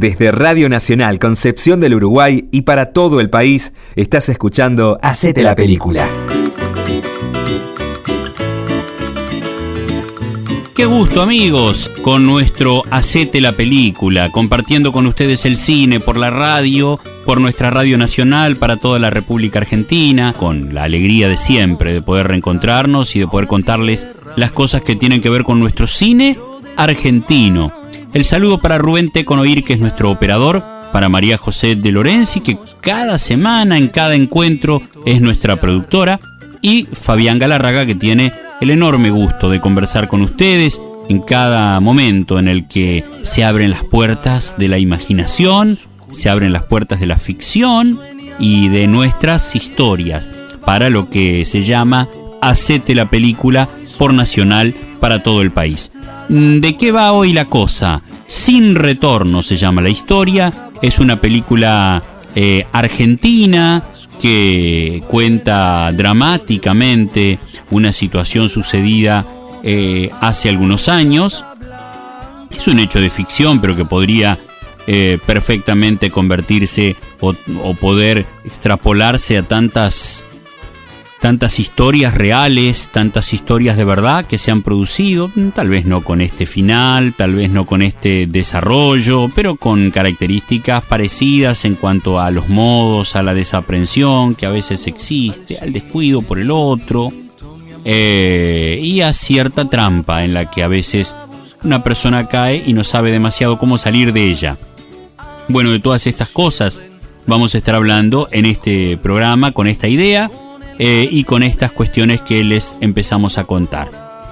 Desde Radio Nacional Concepción del Uruguay y para todo el país, estás escuchando Hacete la película. Qué gusto amigos con nuestro Hacete la película, compartiendo con ustedes el cine por la radio, por nuestra radio nacional para toda la República Argentina, con la alegría de siempre de poder reencontrarnos y de poder contarles las cosas que tienen que ver con nuestro cine argentino el saludo para Rubén Teconoir, que es nuestro operador, para María José de Lorenzi, que cada semana, en cada encuentro, es nuestra productora, y Fabián Galarraga, que tiene el enorme gusto de conversar con ustedes en cada momento en el que se abren las puertas de la imaginación, se abren las puertas de la ficción y de nuestras historias, para lo que se llama Hacete la película por Nacional para todo el país. Mm, ¿De qué va hoy la cosa? Sin retorno se llama la historia. Es una película eh, argentina que cuenta dramáticamente una situación sucedida eh, hace algunos años. Es un hecho de ficción, pero que podría eh, perfectamente convertirse o, o, poder extrapolarse a tantas tantas historias reales, tantas historias de verdad que se han producido, tal vez no con este final, tal vez no con este desarrollo, pero con características parecidas en cuanto a los modos, a la desaprensión que a veces existe, al descuido por el otro, eh, y a cierta trampa en la que a veces una persona cae y no sabe demasiado cómo salir de ella. Bueno, de todas estas cosas vamos a estar hablando en este programa con esta idea eh, y con estas cuestiones que les empezamos a contar.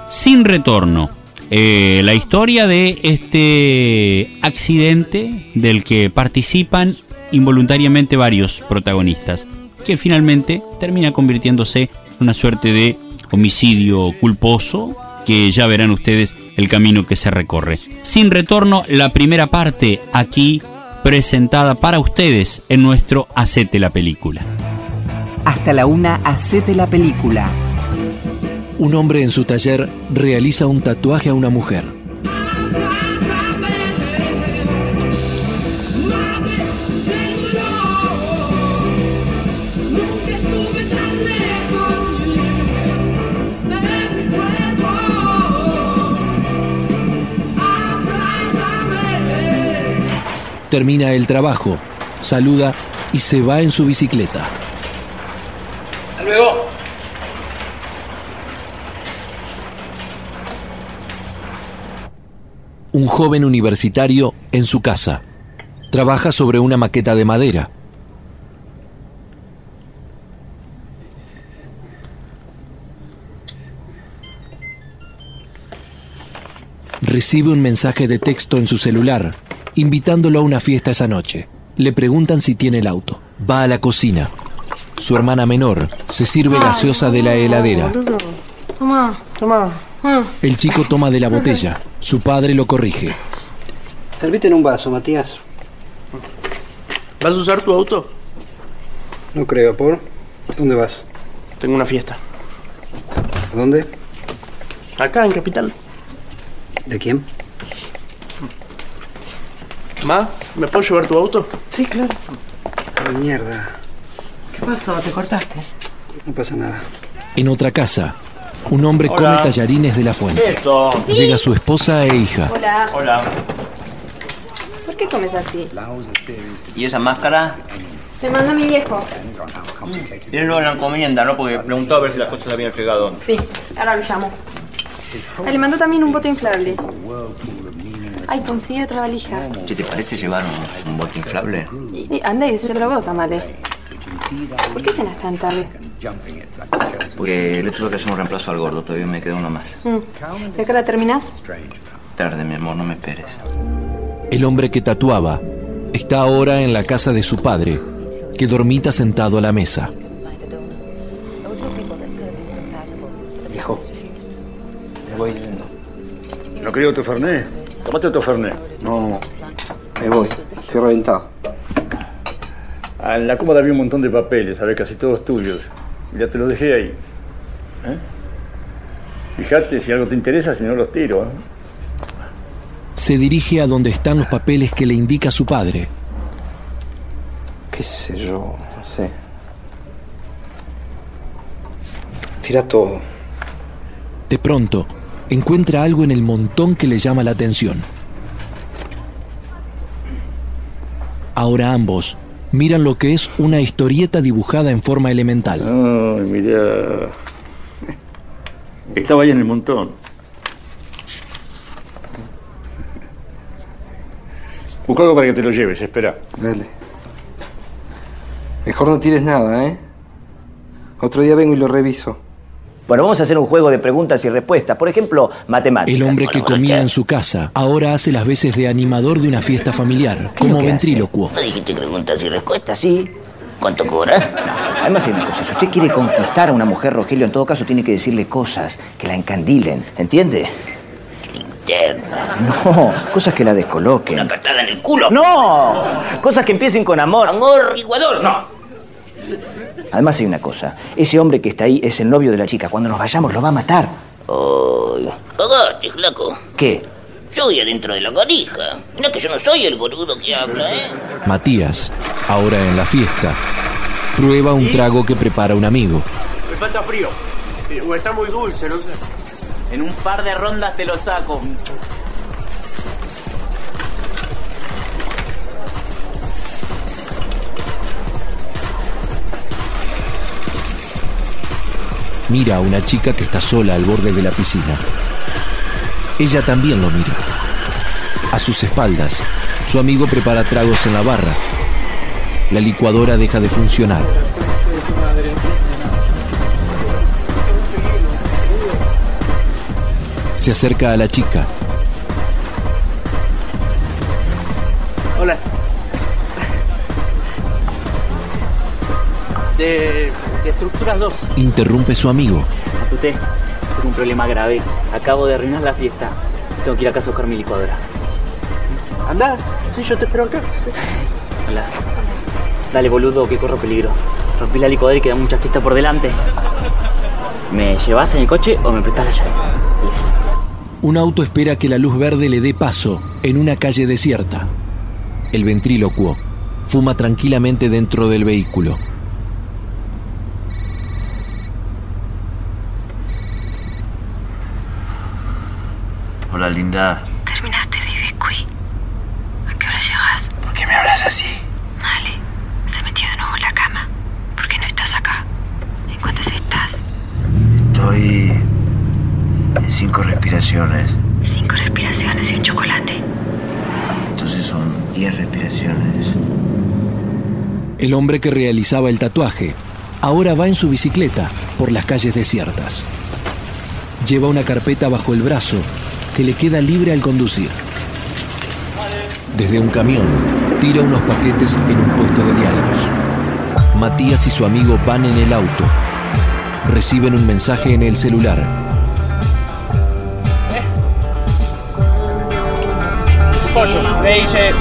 Sin retorno, eh, la historia de este accidente del que participan involuntariamente varios protagonistas, que finalmente termina convirtiéndose en una suerte de homicidio culposo que ya verán ustedes el camino que se recorre. Sin retorno, la primera parte aquí presentada para ustedes en nuestro Acete la película. Hasta la una, hacete la película. Un hombre en su taller realiza un tatuaje a una mujer. Termina el trabajo, saluda y se va en su bicicleta. luego. Un joven universitario en su casa. Trabaja sobre una maqueta de madera. Recibe un mensaje de texto en su celular, invitándolo a una fiesta esa noche. Le preguntan si tiene el auto. Va a la cocina. Su hermana menor se sirve gaseosa de la heladera. Toma. Toma. El chico toma de la botella. Su padre lo corrige. Servite en un vaso, Matías. ¿Vas a usar tu auto? No creo, ¿por? ¿Dónde vas? Tengo una fiesta. ¿A dónde? Acá, en Capital. ¿De quién? Ma, ¿me puedo llevar tu auto? Sí, claro. Mierda. ¿Qué pasó? ¿Te cortaste? No pasa nada. En otra casa, un hombre Hola. come tallarines de la fuente. Esto. Llega su esposa e hija. Hola. Hola. ¿Por qué comes así? ¿Y esa máscara? Te manda mi viejo. Tírenlo en la encomienda, ¿no? Porque preguntó a ver si las cosas habían llegado. Sí, ahora lo llamo. Ah, le mandó también un bote inflable. Ay, conseguí otra valija. ¿Qué te parece llevar un, un bote inflable? Y, anda y decíselo vos, Amale. ¿Por qué cenas tan tarde? Porque le tuve que hacer un reemplazo al gordo, todavía me queda uno más. Mm. ¿De qué hora terminás? Tarde, mi amor, no me esperes. El hombre que tatuaba está ahora en la casa de su padre, que dormita sentado a la mesa. Viejo. Me voy yendo. ¿No quería otro Fernet? Tomate otro Fernet. No. Me voy. Estoy reventado. Ah, en la cómoda había un montón de papeles, sabes, casi todos tuyos. Ya te los dejé ahí. ¿Eh? Fíjate si algo te interesa, si no los tiro. ¿eh? Se dirige a donde están los papeles que le indica su padre. ¿Qué sé yo? No sé. Tira todo. De pronto, encuentra algo en el montón que le llama la atención. Ahora ambos miran lo que es una historieta dibujada en forma elemental. Ay, mira. Estaba ahí en el montón. Busca algo para que te lo lleves, espera. Dale. Mejor no tires nada, ¿eh? Otro día vengo y lo reviso. Bueno, vamos a hacer un juego de preguntas y respuestas. Por ejemplo, matemáticas. El hombre que comía en su casa ahora hace las veces de animador de una fiesta familiar, como ventrílocuo. ¿No dijiste preguntas y respuestas? Sí. ¿Cuánto cobras? Además hay una cosa, si usted quiere conquistar a una mujer, Rogelio, en todo caso tiene que decirle cosas que la encandilen, ¿entiende? Linterna. No, cosas que la descoloquen. Una patada en el culo. No, cosas que empiecen con amor. Amor iguador. No. Además hay una cosa, ese hombre que está ahí es el novio de la chica. Cuando nos vayamos lo va a matar. Ay. Cagate, flaco. ¿Qué? Yo voy adentro de la garija. Mira que yo no soy el boludo que habla, ¿eh? Matías, ahora en la fiesta, prueba un trago que prepara un amigo. Me falta frío. Eh, O está muy dulce, no sé. En un par de rondas te lo saco. Mira a una chica que está sola al borde de la piscina. Ella también lo mira. A sus espaldas, su amigo prepara tragos en la barra. La licuadora deja de funcionar. Se acerca a la chica. Hola. De, de estructuras 2. Interrumpe su amigo. Matute, tengo un problema grave. Acabo de arruinar la fiesta. Tengo que ir a casa a buscar mi licuadora. Anda, sí, yo te espero acá. Hola. Dale, boludo, que corro peligro. Rompí la licuadora y queda mucha fiesta por delante. ¿Me llevas en el coche o me prestas las llaves? Un auto espera que la luz verde le dé paso en una calle desierta. El ventrílocuo fuma tranquilamente dentro del vehículo. Hola, linda. ¿Terminaste, Vivi ¿A qué hora llegas? ¿Por qué me hablas así? Vale. Se metió de nuevo en la cama. ¿Por qué no estás acá? ¿En cuántas estás? Estoy en cinco respiraciones. Cinco respiraciones y un chocolate. Entonces son diez respiraciones. El hombre que realizaba el tatuaje ahora va en su bicicleta por las calles desiertas. Lleva una carpeta bajo el brazo que le queda libre al conducir. Desde un camión, tira unos paquetes en un puesto de diálogos. Matías y su amigo van en el auto. Reciben un mensaje en el celular. Pollo, me dice.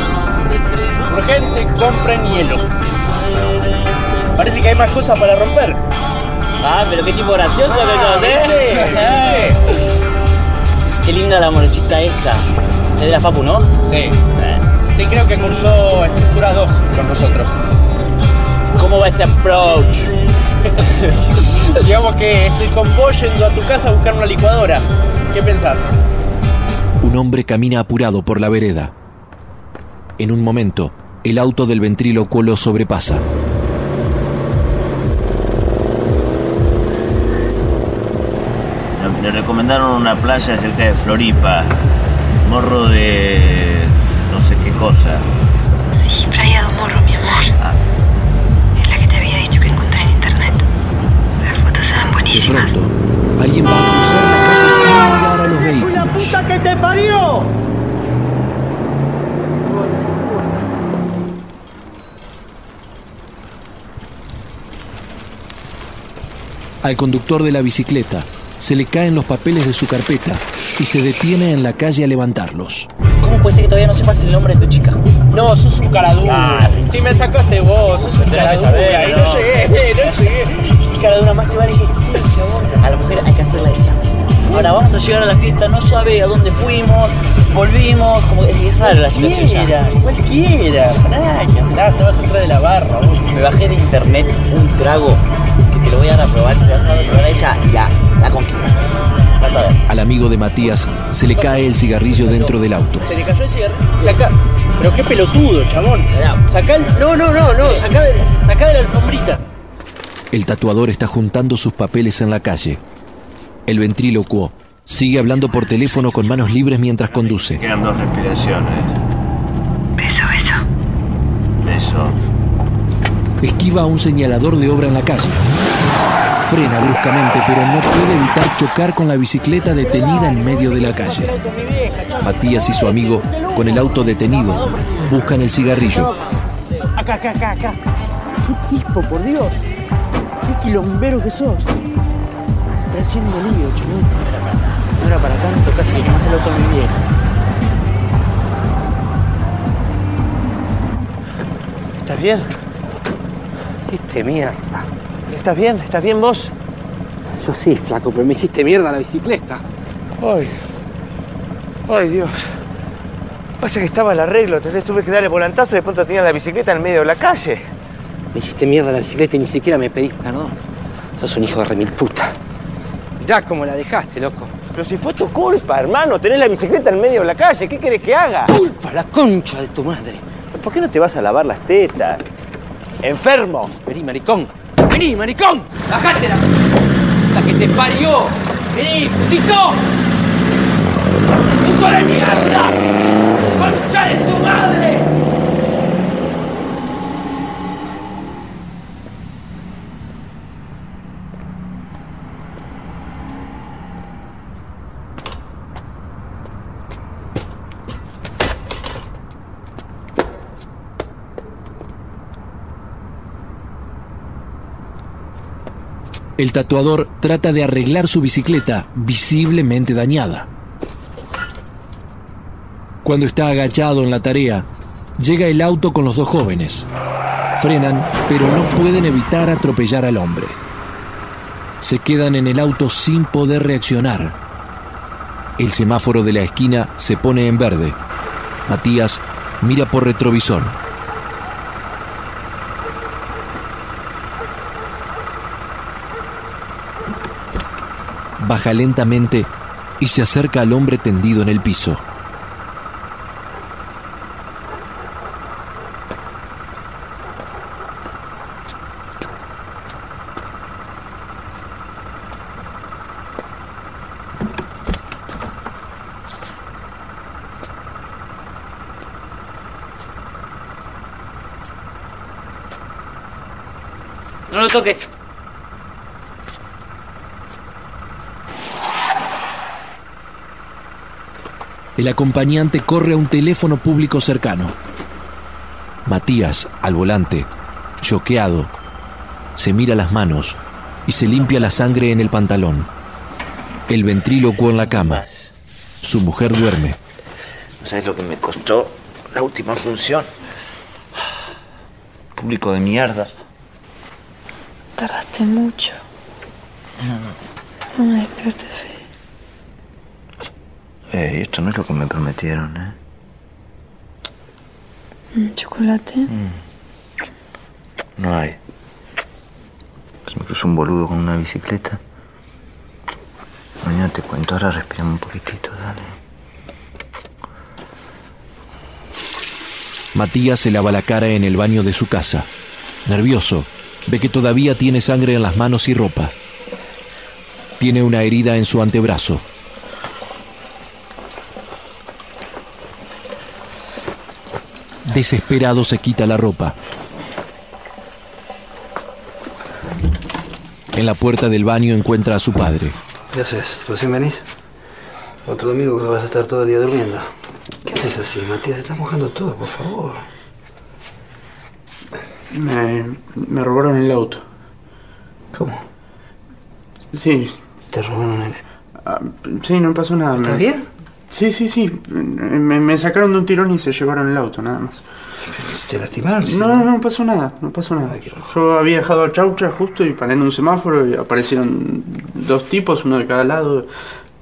Urgente, compren hielo. Parece que hay más cosas para romper. Ah, pero qué tipo gracioso que sos, ¿eh? Qué linda la morochita esa. Es de la Fapu, ¿no? Sí. Sí, creo que cursó estructura 2 con nosotros. ¿Cómo va ese approach? Digamos que estoy con vos yendo a tu casa a buscar una licuadora. ¿Qué pensás? Un hombre camina apurado por la vereda. En un momento, el auto del ventrílocuo lo sobrepasa. Le recomendaron una playa cerca de Floripa. Morro de. no sé qué cosa. Sí, Playa do Morro, mi amor. Es la que te había dicho que encontré en internet. Las fotos se ven De buenísimas. pronto, alguien va a cruzar la calle sin mirar a los vehículos. ¡Puta que te parió! Al conductor de la bicicleta se le caen los papeles de su carpeta y se detiene en la calle a levantarlos. ¿Cómo puede ser que todavía no sepas el nombre de tu chica? No, sos un cara dura. Ah. si me sacaste vos, sos un Tenés cara que dura. saber, Y ¿no? no llegué, no llegué. Y cara de una más que vale que A la mujer hay que hacerla desear. Ahora vamos a llegar a la fiesta, no sabe a dónde fuimos, volvimos, como es, es rara la situación ya. Cualquiera, pará, te vas atrás de la barra, vos. Me bajé de internet un trago que te lo voy a dar a probar, se vas a dar a probar a ella y la, la conquistas. Vas a ver. Al amigo de Matías se le cae el cigarrillo dentro del auto. Se le cayó el cigarrillo. Saca. Pero qué pelotudo, chabón. Sacá el. No, no, no, no. Sacá de, sacá de la alfombrita. El tatuador está juntando sus papeles en la calle. El ventrílocuo sigue hablando por teléfono con manos libres mientras conduce. Quedan dos respiraciones. Beso, beso. Beso. Esquiva a un señalador de obra en la calle. Frena bruscamente, pero no puede evitar chocar con la bicicleta detenida en medio de la calle. Matías y su amigo, con el auto detenido, buscan el cigarrillo. Acá, acá, acá, acá. Qué tipo, por Dios. Qué quilombero que sos. Recién molido, chabón. No era para tanto, casi que quemás el auto de mi vieja. ¿Estás bien? Hiciste mierda. ¿Estás bien? ¿Estás bien vos? Yo sí, flaco, pero me hiciste mierda la bicicleta. Ay. Ay, Dios. Pasa que estaba el arreglo, entonces tuve que darle volantazo y de pronto tenía la bicicleta en medio de la calle. Me hiciste mierda la bicicleta y ni siquiera me pedís perdón. Sos un hijo de remil puta. Mirá cómo la dejaste, loco. Pero si fue tu culpa, hermano, tenés la bicicleta en medio de la calle, ¿qué querés que haga? ¡Culpa, la concha de tu madre! ¿Por qué no te vas a lavar las tetas? ¡Enfermo! Vení, maricón. Vení, maricón. Bajátela. La que te parió. Vení, putito. ¡Puto de mierda! ¡Concha de tu madre! El tatuador trata de arreglar su bicicleta, visiblemente dañada. Cuando está agachado en la tarea, llega el auto con los dos jóvenes. Frenan, pero no pueden evitar atropellar al hombre. Se quedan en el auto sin poder reaccionar. El semáforo de la esquina se pone en verde. Matías mira por retrovisor. Baja lentamente y se acerca al hombre tendido en el piso. No lo toques. El acompañante corre a un teléfono público cercano. Matías, al volante, choqueado, se mira las manos y se limpia la sangre en el pantalón. El ventrílocuo en la cama. Su mujer duerme. ¿No sabes lo que me costó la última función? Público de mierda. Tardaste mucho. No me despierte fe. Eh, esto no es lo que me prometieron, ¿eh? ¿Un chocolate? No hay. Se me cruzó un boludo con una bicicleta. Mañana te cuento, ahora respirame un poquitito, dale. Matías se lava la cara en el baño de su casa. Nervioso, ve que todavía tiene sangre en las manos y ropa. Tiene una herida en su antebrazo. Desesperado se quita la ropa. En la puerta del baño encuentra a su padre. ¿Qué haces? ¿Recién venís? Otro domingo que vas a estar todo el día durmiendo. ¿Qué haces así, Matías? Se está mojando todo, por favor. Me, me robaron el auto. ¿Cómo? Sí. ¿Te robaron el...? Ah, sí, no pasó nada. ¿Estás Me- bien? Sí, sí, sí. Me, me sacaron de un tirón y se llevaron el auto, nada más. ¿Te lastimaron? No, no, no pasó nada, no pasó nada. Yo había dejado a Chaucha justo y paré en un semáforo y aparecieron dos tipos, uno de cada lado.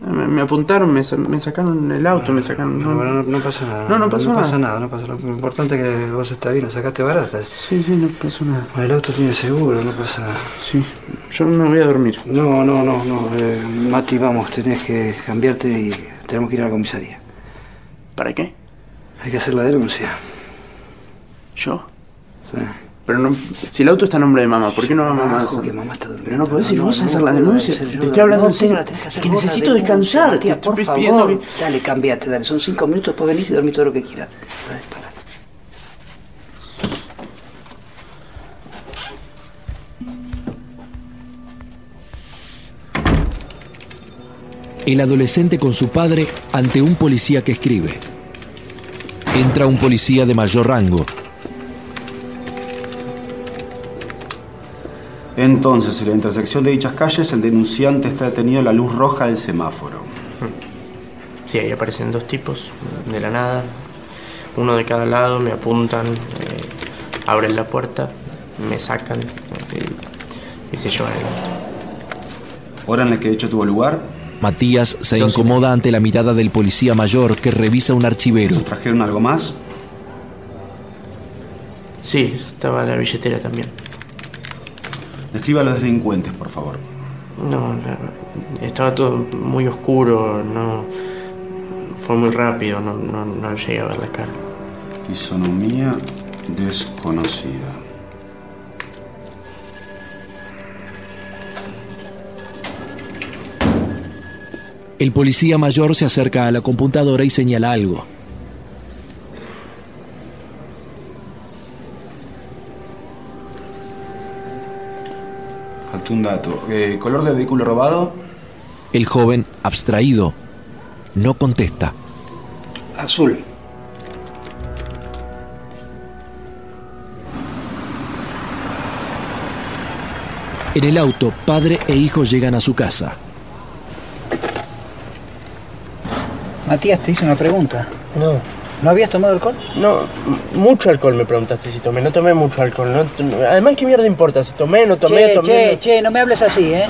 Me, me apuntaron, me, me sacaron el auto, me sacaron... No, no, no pasa nada. No, no pasó no nada. pasa nada, no pasa nada. Lo importante es que vos estás bien, la sacaste barata. Sí, sí, no pasó nada. El auto tiene seguro, no pasa nada. Sí, yo me voy a dormir. No, no, no, no. eh, Mati, vamos, tenés que cambiarte y tenemos que ir a la comisaría. ¿Para qué? Hay que hacer la denuncia. ¿Yo? Sí. Pero no, si el auto está a nombre de mamá, ¿por qué no va mamá? Ojo, que mamá está durmiendo. Pero no podés ir vos a hacer la denuncia. Te estoy hablando en serio. que necesito descansar. Estoy por favor. Dale, cambiate, dale. Son cinco minutos, después venís y dormís todo lo que quieras. Para. El adolescente con su padre ante un policía que escribe. Entra un policía de mayor rango. Entonces, en la intersección de dichas calles, el denunciante está detenido en la luz roja del semáforo. Sí, ahí aparecen dos tipos de la nada. Uno de cada lado, me apuntan, eh, abren la puerta, me sacan eh, y, se llevan el auto. Hora en la que hecho tuvo lugar. Matías se incomoda ante la mirada del policía mayor que revisa un archivero. ¿Trajeron algo más? Sí, estaba la billetera también. Describa a los delincuentes, por favor. No, la- estaba todo muy oscuro, no. Fue muy rápido, no, no, no llegué a ver la cara. Fisonomía desconocida. El policía mayor se acerca a la computadora y señala algo. Faltó un dato. Eh, ¿Color del vehículo robado? El joven, abstraído, no contesta. Azul. En el auto, padre e hijo llegan a su casa. Matías, te hice una pregunta. No. ¿No habías tomado alcohol? No, mucho alcohol me preguntaste si tomé. No tomé mucho alcohol. No, además, ¿qué mierda importa? Si tomé, no tomé, che, tomé. che, no- che, no me hables así, ¿eh?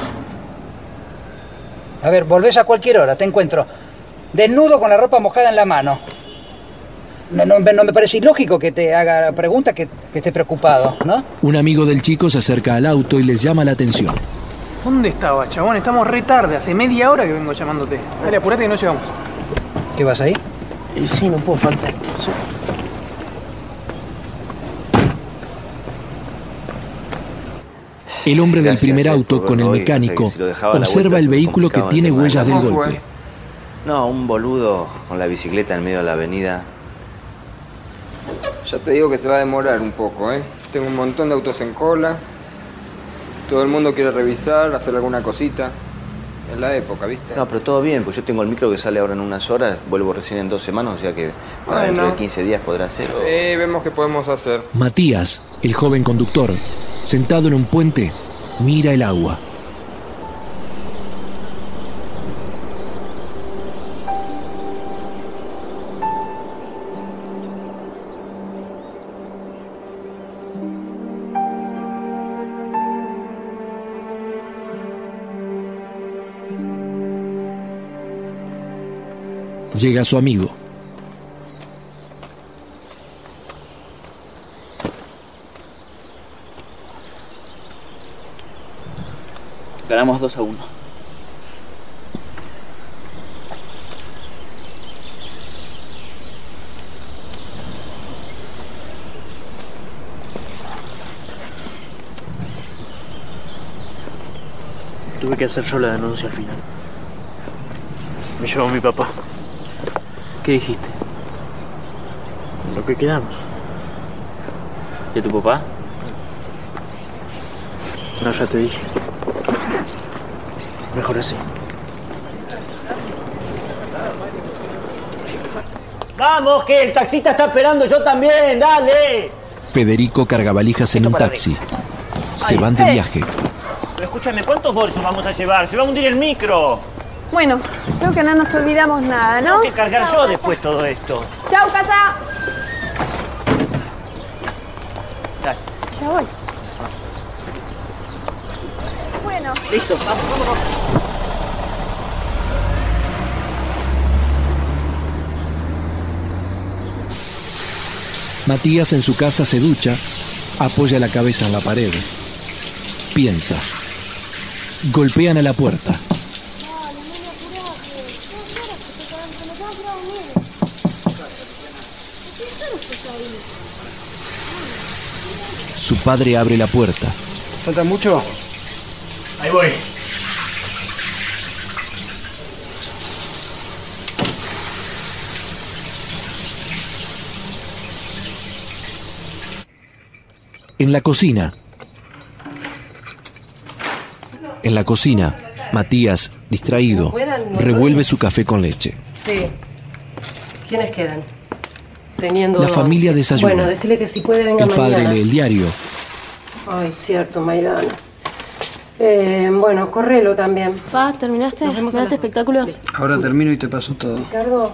A ver, volvés a cualquier hora, te encuentro desnudo con la ropa mojada en la mano. No, no, no me parece ilógico que te haga preguntas que, que esté preocupado, ¿no? Un amigo del chico se acerca al auto y les llama la atención. ¿Dónde estaba, chabón? Estamos re tarde. Hace media hora que vengo llamándote. Dale, apurate que no llegamos. ¿Qué vas ahí? Y sí, no puedo faltar. Sí. El hombre del primer eh, auto con el mecánico o sea, si observa vuelta el vehículo que tiene huellas del golpe. No, un boludo con la bicicleta en medio de la avenida. Ya te digo que se va a demorar un poco, ¿eh? Tengo un montón de autos en cola. Todo el mundo quiere revisar, hacer alguna cosita. Es la época, ¿viste? No, pero todo bien, pues yo tengo el micro que sale ahora en unas horas, vuelvo recién en dos semanas, o sea que para dentro de 15 días podrá hacerlo. Sí, vemos qué podemos hacer. Matías, el joven conductor, sentado en un puente, mira el agua. Llega su amigo. Ganamos 2 a 1. Tuve que hacer yo la denuncia al final. Me llevó mi papá. ¿Qué dijiste? Lo que quedamos. ¿Y a tu papá? No, ya te dije. Mejor así. Vamos, que el taxista está esperando, yo también, dale. Federico carga valijas en un taxi. Se van de Eh. viaje. Pero escúchame, ¿cuántos bolsos vamos a llevar? Se va a hundir el micro. Bueno, creo que no nos olvidamos nada, ¿no? Tengo que cargar yo después todo esto. ¡Chao, casa! Ya voy. Bueno. Listo, vamos, vamos, vamos. Matías en su casa se ducha, apoya la cabeza en la pared, piensa. Golpean a la puerta. Su padre abre la puerta. ¿Falta mucho? Ahí voy. En la cocina. En la cocina, Matías, distraído, revuelve su café con leche. Sí. ¿Quiénes quedan? Teniendo La familia desayuna. Bueno, decirle que si puede venga El padre mañana. lee el diario. Ay, cierto, Maidana. Eh, bueno, correlo también. Pa, ¿terminaste? ¿Me das espectáculos? Ahora termino y te paso todo. Ricardo,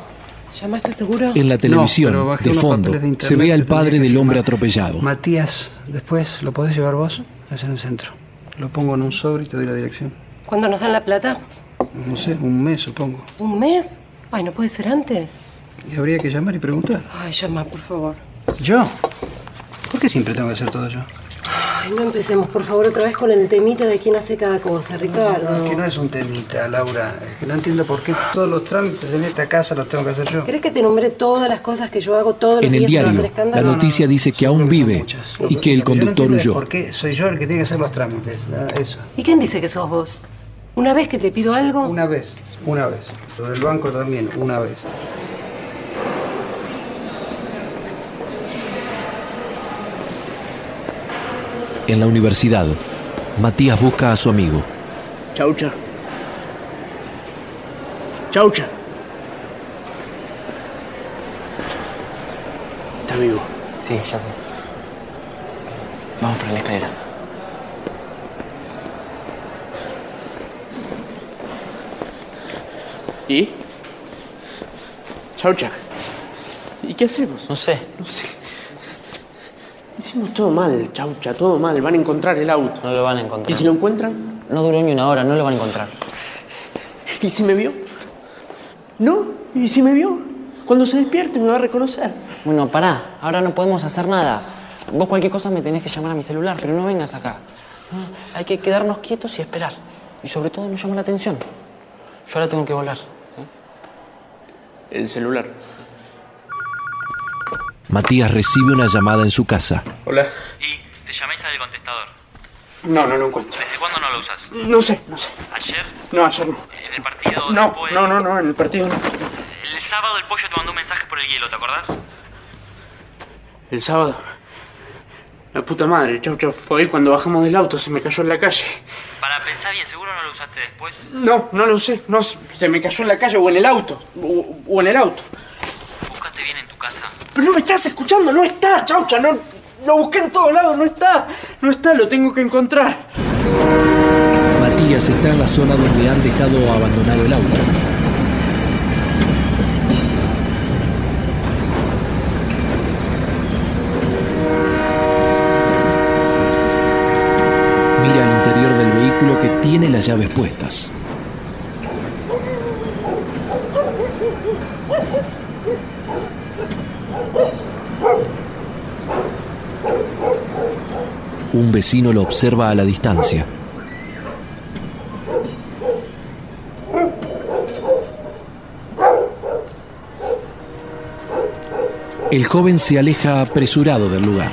¿llamaste seguro? En la televisión, pero bajé de fondo, de internet se ve al padre del hombre atropellado. Matías, después lo podés llevar vos, es en el centro. Lo pongo en un sobre y te doy la dirección. ¿Cuándo nos dan la plata? No sé, un mes supongo. ¿Un mes? Ay, ¿no puede ser antes? Y habría que llamar y preguntar. Ay, llama, por favor. ¿Yo? ¿Por qué siempre tengo que hacer todo yo? Ay, no empecemos, por favor, otra vez con el temita de quién hace cada cosa, Ricardo. No, que no es un temita, Laura. Es que no entiendo por qué todos los trámites en esta casa los tengo que hacer yo. ¿Crees que te nombré todas las cosas que yo hago todos los En el días para diario, hacer la noticia dice que aún vive y que el yo conductor es huyó. ¿Por qué soy yo el que tiene que hacer los trámites? Eso. ¿Y quién dice que sos vos? ¿Una vez que te pido algo? Una vez, una vez. Lo del banco también, una vez. En la universidad, Matías busca a su amigo. Chaucha. Chaucha. Está vivo. Sí, ya sé. Vamos por la escalera. ¿Y? Chaucha. ¿Y qué hacemos? No sé. No sé. Hicimos todo mal, Chaucha, todo mal. Van a encontrar el auto. No lo van a encontrar. ¿Y si lo encuentran? No duró ni una hora, no lo van a encontrar. ¿Y si me vio? ¿No? ¿Y si me vio? Cuando se despierte me va a reconocer. Bueno, pará, ahora no podemos hacer nada. Vos cualquier cosa me tenés que llamar a mi celular, pero no vengas acá. No, hay que quedarnos quietos y esperar. Y sobre todo no llama la atención. Yo ahora tengo que volar. ¿sí? El celular. Matías recibe una llamada en su casa. Hola. Y te llamé al contestador. No, no lo encuentro. ¿Desde cuándo no lo usas? No sé, no sé. ¿Ayer? No, ayer no. ¿En el partido? No, después? no, no, no, en el partido no. El sábado el pollo te mandó un mensaje por el hielo, ¿te acordás? El sábado. La puta madre, Chaucha, fue ahí cuando bajamos del auto, se me cayó en la calle. Para pensar bien, ¿seguro no lo usaste después? No, no lo sé, no, se me cayó en la calle o en el auto, o, o en el auto. Búscate bien en tu casa. Pero no me estás escuchando, no está, Chaucha, no, lo busqué en todos lados, no está, no está, lo tengo que encontrar. Matías está en la zona donde han dejado abandonado el auto. Mira el interior del vehículo que tiene las llaves puestas. Un vecino lo observa a la distancia. El joven se aleja apresurado del lugar.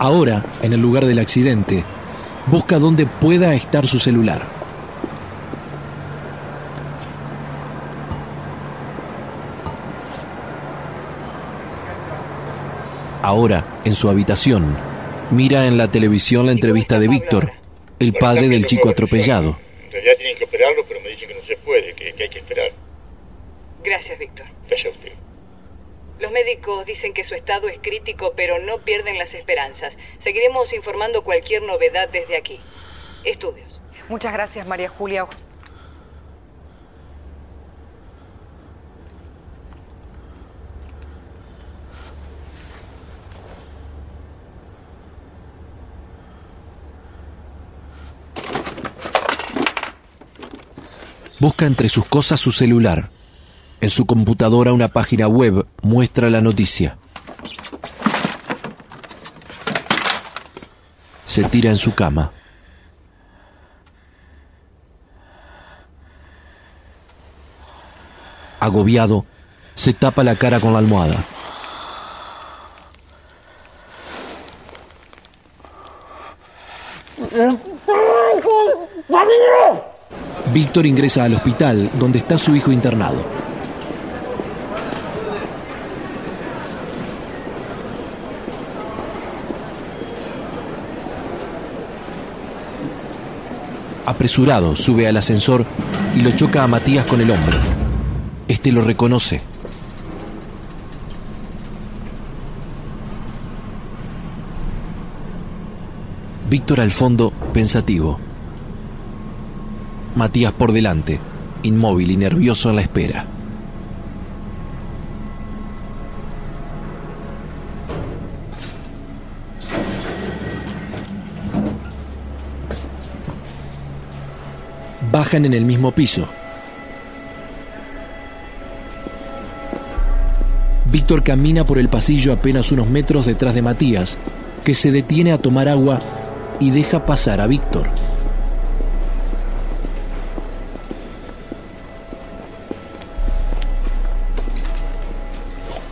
Ahora, en el lugar del accidente, busca dónde pueda estar su celular. Ahora, en su habitación, mira en la televisión la entrevista de Víctor, el padre del chico atropellado. En realidad tienen que operarlo, pero me dicen que no se puede, que, que hay que esperar. Gracias, Víctor. Gracias a usted. Los médicos dicen que su estado es crítico, pero no pierden las esperanzas. Seguiremos informando cualquier novedad desde aquí. Estudios. Muchas gracias, María Julia. Busca entre sus cosas su celular. En su computadora una página web muestra la noticia. Se tira en su cama. Agobiado, se tapa la cara con la almohada. Víctor ingresa al hospital donde está su hijo internado. Apresurado, sube al ascensor y lo choca a Matías con el hombro. Este lo reconoce. Víctor al fondo, pensativo. Matías por delante, inmóvil y nervioso en la espera. Bajan en el mismo piso. Víctor camina por el pasillo apenas unos metros detrás de Matías, que se detiene a tomar agua y deja pasar a Víctor.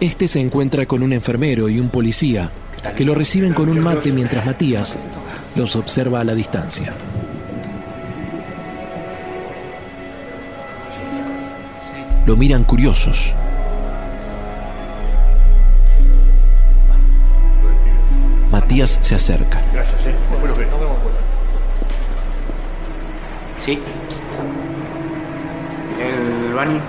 Este se encuentra con un enfermero y un policía que lo reciben con un mate mientras Matías los observa a la distancia. Lo miran curiosos. Matías se acerca. Gracias, eh. Después lo veo. ¿Sí? ¿El baño?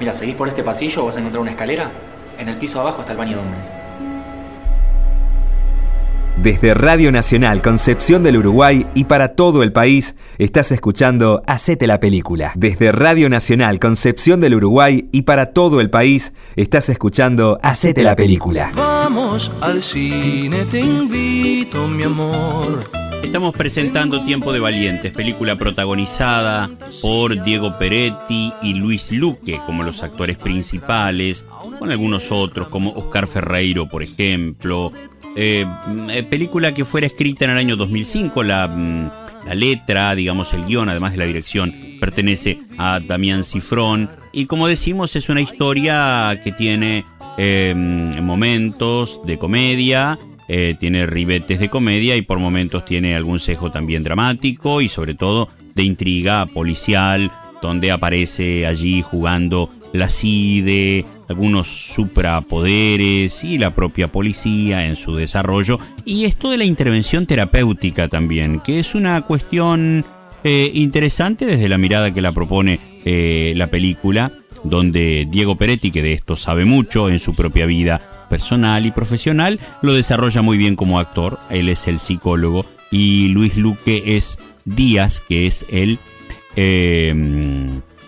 Mira, seguís por este pasillo, vas a encontrar una escalera. En el piso abajo está el baño de hombres. Desde Radio Nacional Concepción del Uruguay y para todo el país, estás escuchando Hacete la Película. Desde Radio Nacional Concepción del Uruguay y para todo el país, estás escuchando Hacete la Película. Vamos al cine, te invito, mi amor. Estamos presentando Tiempo de Valientes, película protagonizada por Diego Peretti y Luis Luque como los actores principales, con algunos otros como Oscar Ferreiro, por ejemplo. Eh, eh, película que fuera escrita en el año 2005, la, mm, la letra, digamos el guion, además de la dirección, pertenece a Damián Cifrón y como decimos es una historia que tiene eh, momentos de comedia, eh, tiene ribetes de comedia y por momentos tiene algún cejo también dramático y sobre todo de intriga policial, donde aparece allí jugando la CIDE, algunos suprapoderes y la propia policía en su desarrollo. Y esto de la intervención terapéutica también, que es una cuestión eh, interesante desde la mirada que la propone eh, la película, donde Diego Peretti, que de esto sabe mucho en su propia vida personal y profesional, lo desarrolla muy bien como actor. Él es el psicólogo y Luis Luque es Díaz, que es el eh,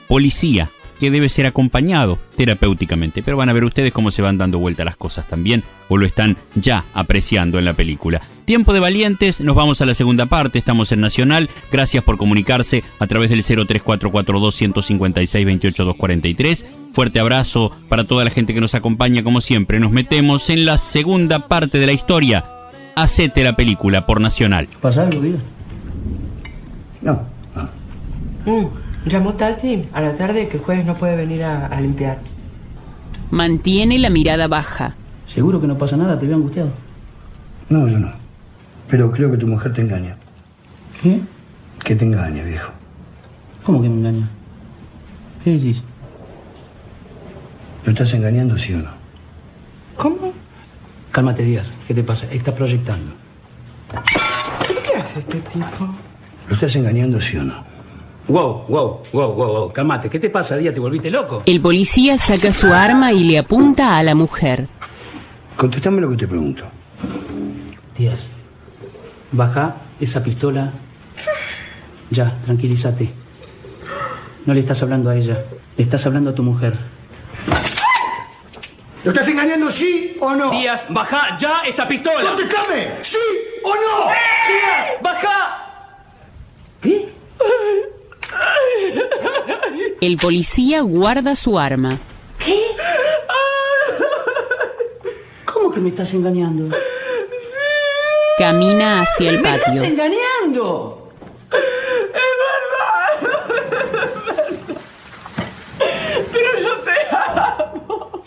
policía que debe ser acompañado terapéuticamente. Pero van a ver ustedes cómo se van dando vuelta las cosas también, o lo están ya apreciando en la película. Tiempo de valientes, nos vamos a la segunda parte, estamos en Nacional. Gracias por comunicarse a través del 03442 156 28243. Fuerte abrazo para toda la gente que nos acompaña, como siempre. Nos metemos en la segunda parte de la historia. Hacete la película por Nacional. ¿Pasa algo, diga? No. Mm, llamó Tati a la tarde que el jueves no puede venir a, a limpiar. Mantiene la mirada baja. ¿Seguro que no pasa nada? ¿Te veo angustiado? No, yo no. Pero creo que tu mujer te engaña. ¿Qué? Que te engaña, viejo. ¿Cómo que me engaña? ¿Qué decís? ¿Lo estás engañando, sí o no? ¿Cómo? Cálmate, Díaz. ¿Qué te pasa? Estás proyectando. ¿Qué hace este tipo? ¿Lo estás engañando, sí o no? Wow, wow, wow, wow, wow. Cálmate. ¿Qué te pasa, Díaz? ¿Te volviste loco? El policía saca su arma y le apunta a la mujer. Contestame lo que te pregunto. Díaz, baja esa pistola. Ya, tranquilízate. No le estás hablando a ella. Le estás hablando a tu mujer. ¿Lo estás engañando, sí o no? Díaz, baja ya esa pistola. ¡Contestame! ¿Sí o no? Díaz, baja. El policía guarda su arma. ¿Qué? ¿Cómo que me estás engañando? Camina hacia el patio. ¡Me estás engañando! ¡Es verdad! ¡Es verdad! ¡Pero yo te amo!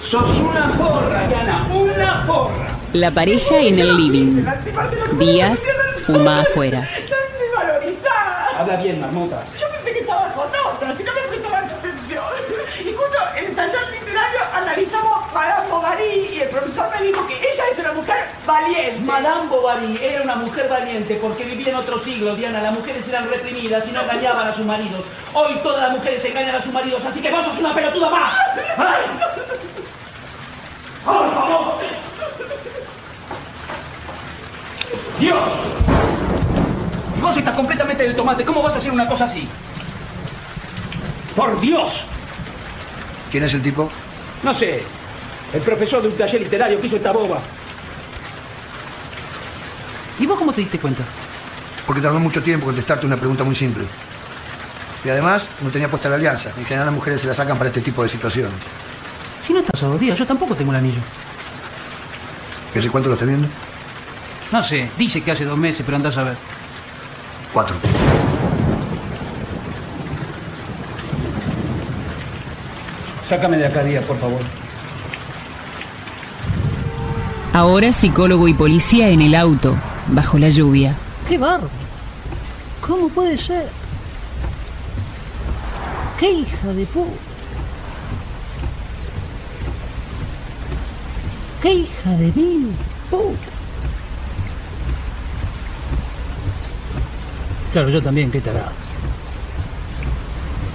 ¡Sos una porra, Diana! ¡Una porra! La pareja en el living. Díaz fuma afuera. Habla bien, marmota. Yo pensé que estaba con otra, si no me prestaban atención. Y justo en el taller literario analizamos Madame Bovary y el profesor me dijo que ella es una mujer valiente. Madame Bovary era una mujer valiente porque vivía en otro siglo, Diana. Las mujeres eran reprimidas y no engañaban a sus maridos. Hoy todas las mujeres engañan a sus maridos, así que vos sos una pelotuda más. ¡Ay! ¡Por favor! ¡Dios! Estás completamente del tomate. ¿Cómo vas a hacer una cosa así? ¡Por Dios! ¿Quién es el tipo? No sé. El profesor de un taller literario que hizo esta boba. ¿Y vos cómo te diste cuenta? Porque tardó mucho tiempo en contestarte una pregunta muy simple. Y además no tenía puesta la alianza. En general las mujeres se la sacan para este tipo de situaciones. Si no estás días, yo tampoco tengo el anillo. ¿Y hace cuánto lo estás viendo? No sé, dice que hace dos meses, pero andás a ver. Cuatro. Sácame de acá, Díaz, por favor. Ahora psicólogo y policía en el auto, bajo la lluvia. ¡Qué bárbaro! ¿Cómo puede ser? ¡Qué hija de puta! ¡Qué hija de mil puta! Claro, yo también, qué tarado.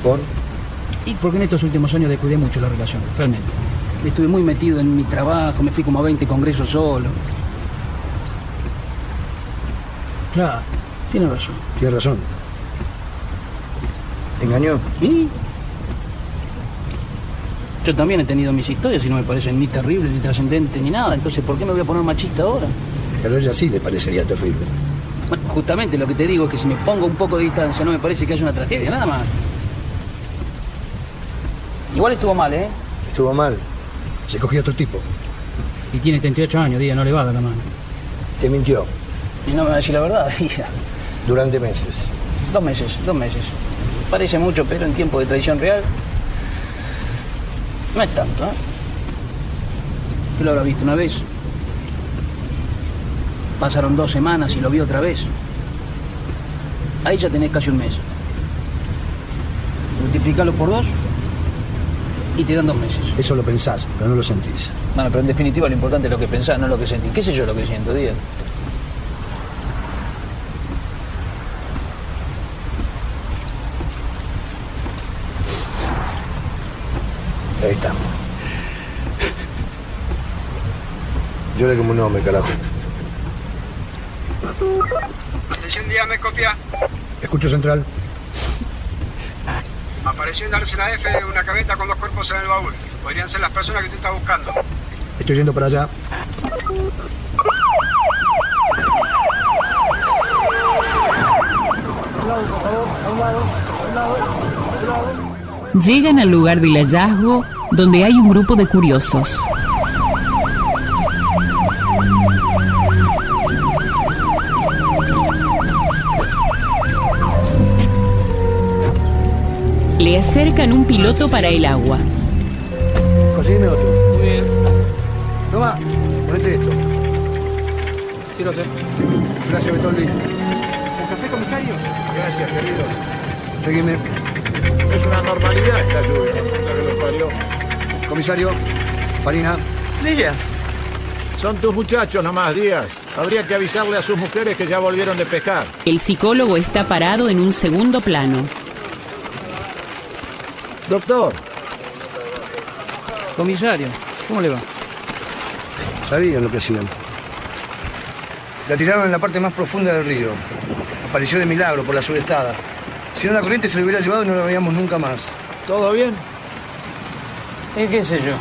¿Por? Y porque en estos últimos años descuidé mucho la relación, realmente. Estuve muy metido en mi trabajo, me fui como a 20 congresos solo. Claro, tiene razón. Tienes razón. ¿Te engañó? ¿Y? Yo también he tenido mis historias y no me parecen ni terribles, ni trascendentes, ni nada. Entonces, ¿por qué me voy a poner machista ahora? Pero a ella sí le parecería terrible. Bueno, justamente lo que te digo es que si me pongo un poco de distancia no me parece que haya una tragedia, nada más. Igual estuvo mal, ¿eh? Estuvo mal. Se cogió otro tipo. Y tiene 38 años, Día, no le va a dar la mano. Te mintió. Y no me va a decir la verdad, Día. Durante meses. Dos meses, dos meses. Parece mucho, pero en tiempo de traición real. No es tanto, ¿eh? ¿Qué lo habrá visto una vez? Pasaron dos semanas y lo vi otra vez. Ahí ya tenés casi un mes. Multiplicalo por dos y te dan dos meses. Eso lo pensás, pero no lo sentís. Bueno, pero en definitiva lo importante es lo que pensás, no lo que sentís. ¿Qué sé yo lo que siento, Díaz? Ahí está. Llore como un hombre, carajo. Atención, dígame copia. Escucho central. Apareció en Dársela F una cabeta con dos cuerpos en el baúl. Podrían ser las personas que usted está buscando. Estoy yendo para allá. Llegan al lugar del hallazgo donde hay un grupo de curiosos. Le acercan un piloto para el agua. Conseguime otro. Muy bien. Toma, ponete esto. Sí, lo sé. Gracias, Betoldi. ¿Un café, comisario? Gracias, querido. Seguime. Es una normalidad esta lluvia, la que los parió. Comisario, Farina. Díaz. Son tus muchachos nomás, Díaz. Habría que avisarle a sus mujeres que ya volvieron de pescar. El psicólogo está parado en un segundo plano. Doctor. Comisario, ¿cómo le va? Sabían lo que hacían. La tiraron en la parte más profunda del río. Apareció de milagro por la subestada. Si no, la corriente se lo hubiera llevado y no lo veíamos nunca más. ¿Todo bien? ¿Y qué sé yo?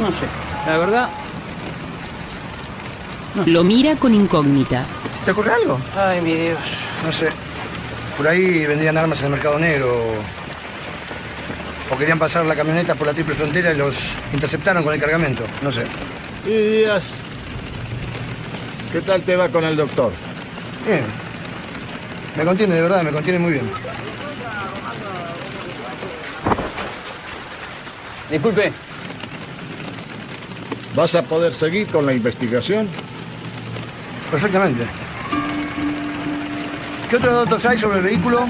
No sé. La verdad, Lo mira con incógnita. ¿Te ocurre algo? Ay, mi Dios. No sé. Por ahí vendían armas en el mercado negro. O querían pasar la camioneta por la triple frontera y los interceptaron con el cargamento. No sé. Y Díaz, ¿qué tal te va con el doctor? Bien. Me contiene, de verdad, me contiene muy bien. Disculpe. ¿Vas a poder seguir con la investigación? Perfectamente. ¿Qué otros datos hay sobre el vehículo?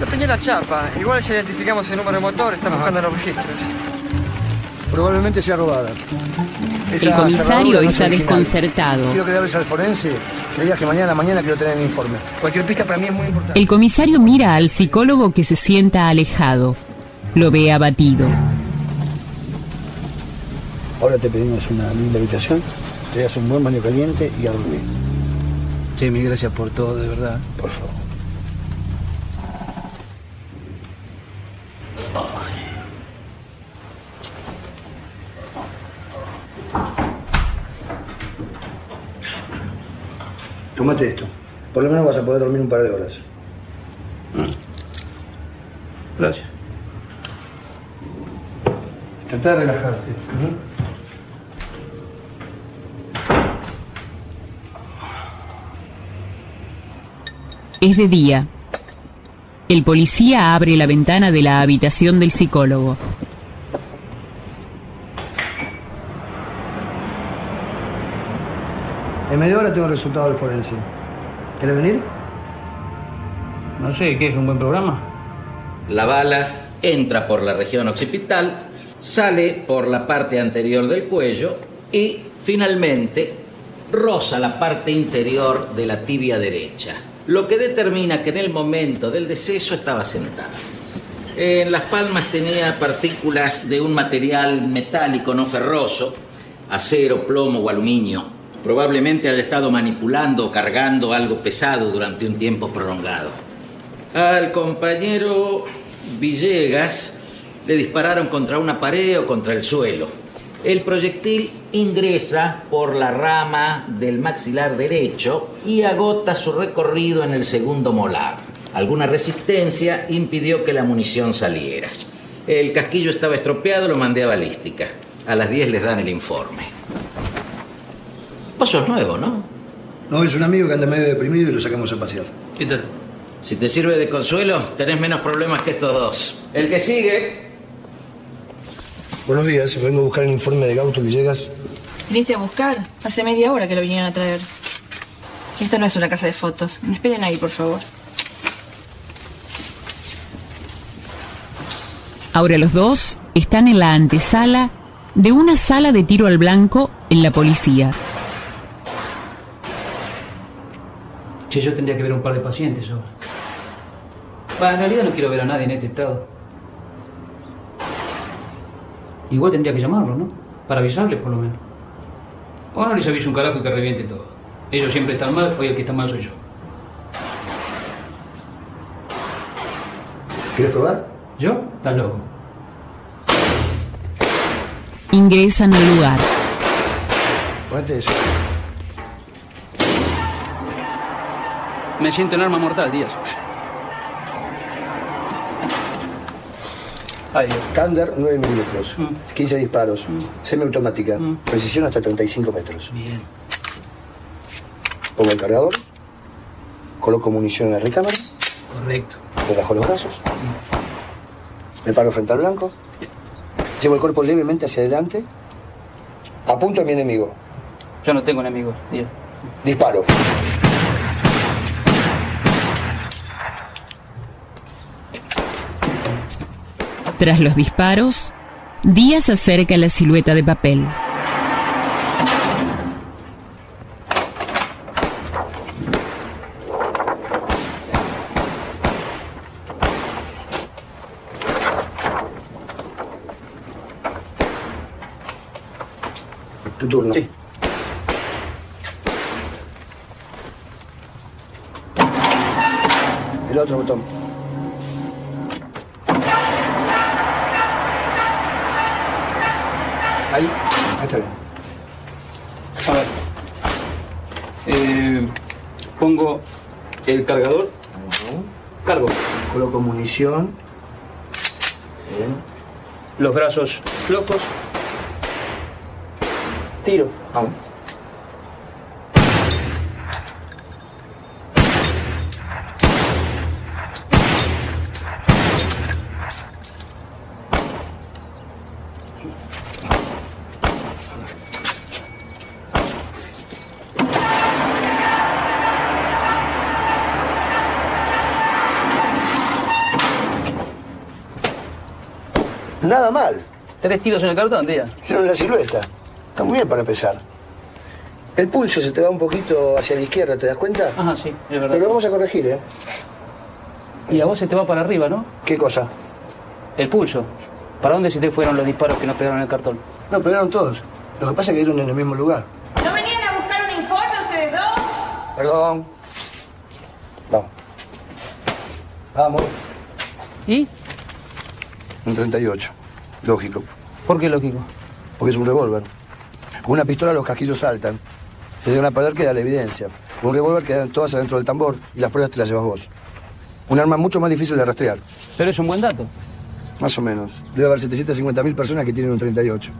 No tenía la chapa. Igual ya identificamos el número de motor, estamos buscando los registros. Probablemente sea robada. Esa El comisario no está desconcertado. Quiero que le hables al forense. Le digas que mañana a la mañana quiero tener el informe. Cualquier pista para mí es muy importante. El comisario mira al psicólogo que se sienta alejado. Lo ve abatido. Ahora te pedimos una linda habitación, te das un buen baño caliente y a dormir. Sí, mil gracias por todo, de verdad. Por favor. Tómate esto. Por lo menos vas a poder dormir un par de horas. Gracias. Trata de relajarte. ¿no? Es de día. El policía abre la ventana de la habitación del psicólogo. En media hora tengo el resultado del forense. ¿Quieres venir? No sé, ¿qué es un buen programa? La bala entra por la región occipital, sale por la parte anterior del cuello y finalmente roza la parte interior de la tibia derecha, lo que determina que en el momento del deceso estaba sentada. En las palmas tenía partículas de un material metálico no ferroso, acero, plomo o aluminio. Probablemente haya estado manipulando o cargando algo pesado durante un tiempo prolongado. Al compañero Villegas le dispararon contra una pared o contra el suelo. El proyectil ingresa por la rama del maxilar derecho y agota su recorrido en el segundo molar. Alguna resistencia impidió que la munición saliera. El casquillo estaba estropeado, lo mandé a balística. A las 10 les dan el informe. Vos sos nuevo, ¿no? No, es un amigo que anda medio deprimido y lo sacamos a pasear. ¿Qué tal? Si te sirve de consuelo, tenés menos problemas que estos dos. El que sigue. Buenos días, vengo a buscar el informe de Gauto Villegas. ¿Viniste a buscar? Hace media hora que lo vinieron a traer. Esto no es una casa de fotos. Esperen ahí, por favor. Ahora los dos están en la antesala de una sala de tiro al blanco en la policía. Che, yo tendría que ver un par de pacientes ahora. Bah, en realidad no quiero ver a nadie en este estado. Igual tendría que llamarlo, ¿no? Para avisarles, por lo menos. O no les aviso un carajo y que reviente todo. Ellos siempre están mal, hoy el que está mal soy yo. ¿Quieres probar? ¿Yo? Estás loco. Ingresan al lugar. Ponete eso. Me siento en arma mortal, Díaz. Ay, Dios. Kander 9 milímetros, 15 disparos, semiautomática, precisión hasta 35 metros. Bien. Pongo el cargador, coloco munición en la recámara, Correcto. relajo los brazos, me paro frente al blanco, llevo el cuerpo levemente hacia adelante, apunto a mi enemigo, Yo no tengo enemigos, Díaz. disparo. Tras los disparos, Díaz acerca la silueta de papel. Tu turno. Sí. El otro botón. Ahí, ahí está bien. A ver. Eh, pongo el Bien. Los brazos flojos. Tiro. Vamos. Nada mal. Tres tiros en el cartón, tía. Yo en la silueta. Está muy bien para empezar. El pulso se te va un poquito hacia la izquierda, ¿te das cuenta? Ajá, sí, es verdad. Pero lo vamos a corregir, ¿eh? Y a vos se te va para arriba, ¿no? ¿Qué cosa? El pulso. ¿Para dónde se te fueron los disparos que nos pegaron en el cartón? No, pegaron todos. Lo que pasa es que dieron en el mismo lugar. ¿No venían a buscar un informe ustedes dos? Perdón. Vamos. Vamos. ¿Y? Un 38. Lógico. ¿Por qué lógico? Porque es un revólver. Con una pistola los casquillos saltan. Se llegan a perder queda la evidencia. Con un revólver quedan todas adentro del tambor y las pruebas te las llevas vos. Un arma mucho más difícil de rastrear. Pero es un buen dato. Más o menos. Debe haber 750.000 personas que tienen un 38.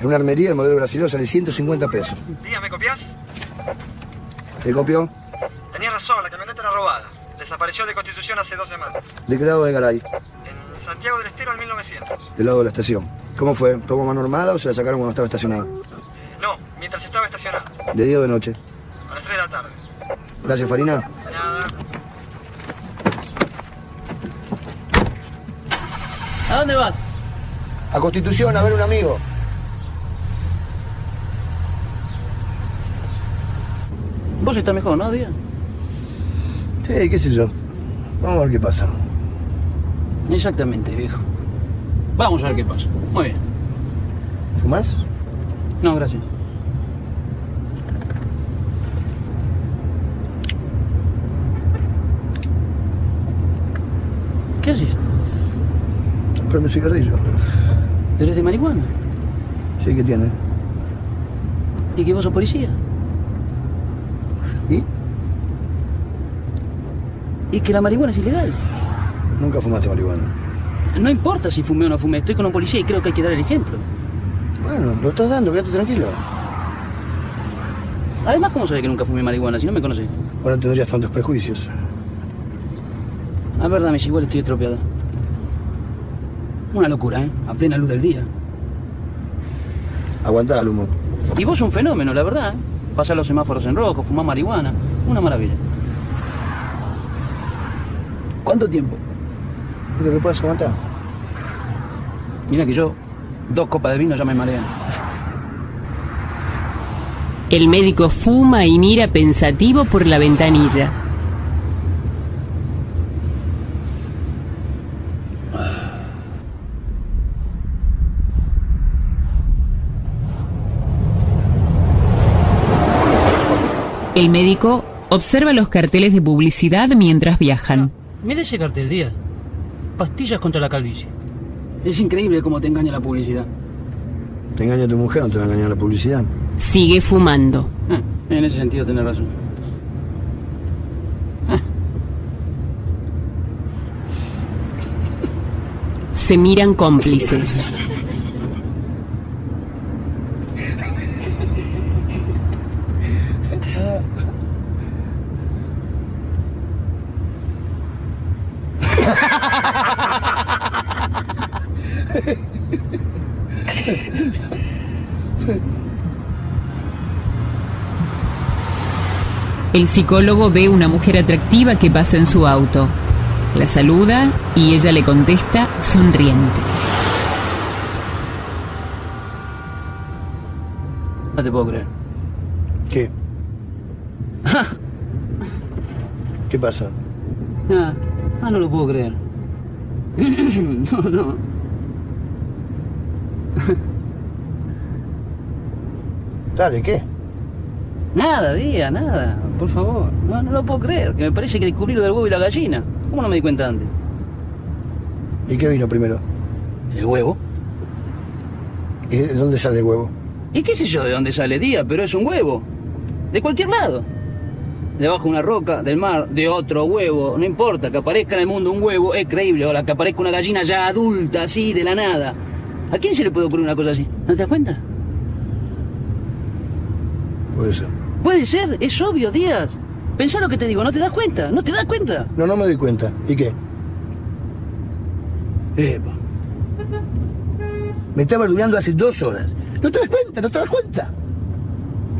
En una armería el modelo brasileño sale 150 pesos. Tía, ¿me copias? ¿Te copió? Tenía razón, la camioneta era robada. Desapareció de Constitución hace dos semanas. ¿De qué lado de Garay? En Santiago del Estero en 1900. Del lado de la estación. ¿Cómo fue? ¿Robo mano armada o se la sacaron cuando estaba estacionada? No, mientras estaba estacionado. ¿De día o de noche? A las 3 de la tarde. Gracias, Farina. Nada. ¿A dónde vas? A Constitución, a ver un amigo. Vos estás mejor, ¿no, Díaz? Sí, qué sé yo. Vamos a ver qué pasa. Exactamente, viejo. Vamos a ver qué pasa. Muy bien. ¿Fumás? No, gracias. ¿Qué haces? Prende un cigarrillo. ¿Pero es de marihuana? Sí, ¿qué tiene? ¿Y que vos sos policía? ¿Y? ¿Y que la marihuana es ilegal? Nunca fumaste marihuana. No importa si fumé o no fumé, estoy con un policía y creo que hay que dar el ejemplo. Bueno, lo estás dando, quédate tranquilo. Además, ¿cómo sabés que nunca fumé marihuana si no me conocés? Ahora tendrías tantos prejuicios. A ver, dame, si igual estoy estropeado. Una locura, ¿eh? A plena luz del día. Aguantá el humo. Y vos un fenómeno, la verdad. ¿eh? Pasar los semáforos en rojo, fumar marihuana. Una maravilla. ¿Cuánto tiempo? ¿Y lo que puedes aguantar? Mira que yo, dos copas de vino ya me marean. El médico fuma y mira pensativo por la ventanilla. El médico observa los carteles de publicidad mientras viajan. Mira ese cartel, Díaz. Pastillas contra la calvicie. Es increíble cómo te engaña la publicidad. Te engaña tu mujer, no te va a engañar la publicidad. Sigue fumando. Ah, en ese sentido tenés razón. Se miran cómplices. El psicólogo ve una mujer atractiva que pasa en su auto. La saluda y ella le contesta sonriente. No te puedo creer. ¿Qué? ¿Qué pasa? Ah, ah, no lo puedo creer. no, no. Dale, ¿qué? Nada, Día, nada. Por favor. No, no lo puedo creer. Que me parece que descubrí lo del huevo y la gallina. ¿Cómo no me di cuenta antes? ¿Y qué vino primero? El huevo. ¿Y de dónde sale el huevo? ¿Y qué sé yo de dónde sale Día? Pero es un huevo. De cualquier lado. Debajo de una roca, del mar, de otro huevo. No importa, que aparezca en el mundo un huevo es creíble. Ahora, que aparezca una gallina ya adulta, así, de la nada. ¿A quién se le puede ocurrir una cosa así? ¿No te das cuenta? Puede ser. Puede ser, es obvio, Díaz. Pensá lo que te digo, ¿no te das cuenta? ¿No te das cuenta? No, no me doy cuenta. ¿Y qué? Epa. Me está verduleando hace dos horas. ¿No te das cuenta? ¿No te das cuenta?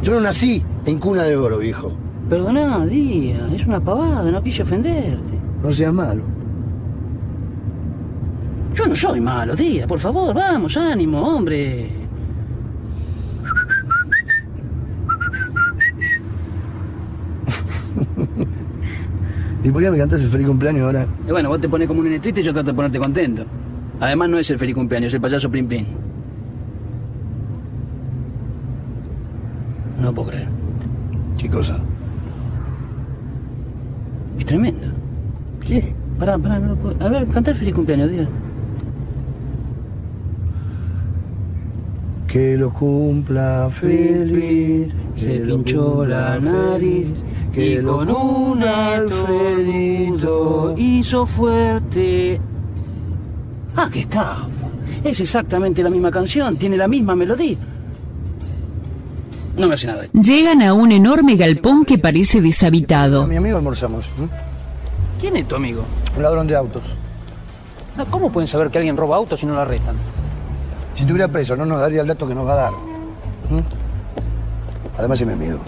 Yo no nací en cuna de oro, viejo. Perdoná, Díaz, es una pavada, no quise ofenderte. No seas malo. Yo no soy malo, Díaz, por favor, vamos, ánimo, hombre. ¿Y por qué me cantas el feliz cumpleaños ahora? Y bueno, vos te pones como un nene triste y yo trato de ponerte contento. Además no es el feliz cumpleaños, es el payaso Plim Plim. No puedo creer. ¿Qué cosa? Es tremendo. ¿Qué? Pará, pará, no lo puedo... A ver, canta el feliz cumpleaños, Díaz. Que lo cumpla feliz. Se pinchó la nariz que y lo con un Alfredito hizo fuerte. Ah, que está. Es exactamente la misma canción, tiene la misma melodía. No me hace nada. Llegan a un enorme galpón que parece deshabitado. Mi amigo almorzamos. ¿Quién es tu amigo? Un ladrón de autos. Ah, ¿Cómo pueden saber que alguien roba autos si no lo arrestan? Si estuviera preso, no nos daría el dato que nos va a dar. Además es mi amigo.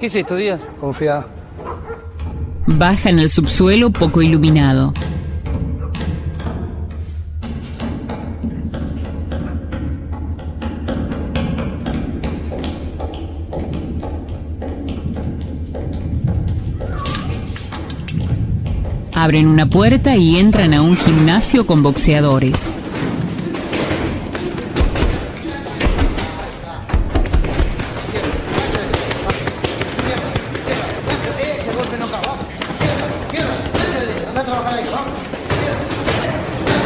¿Qué es esto, Díaz? Confía. Bajan al subsuelo poco iluminado. Abren una puerta y entran a un gimnasio con boxeadores.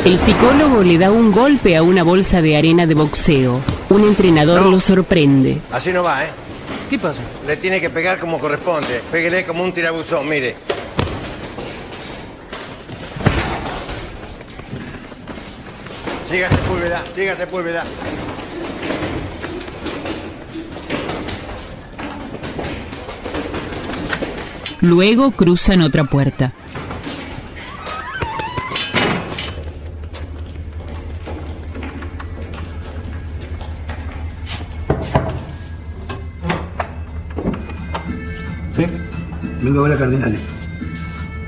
El psicólogo le da un golpe a una bolsa de arena de boxeo. Un entrenador lo sorprende. Así no va, ¿eh? ¿Qué pasa? Le tiene que pegar como corresponde. Péguele como un tirabuzón, mire. Siga Sepúlveda, siga Sepúlveda. Luego cruzan otra puerta.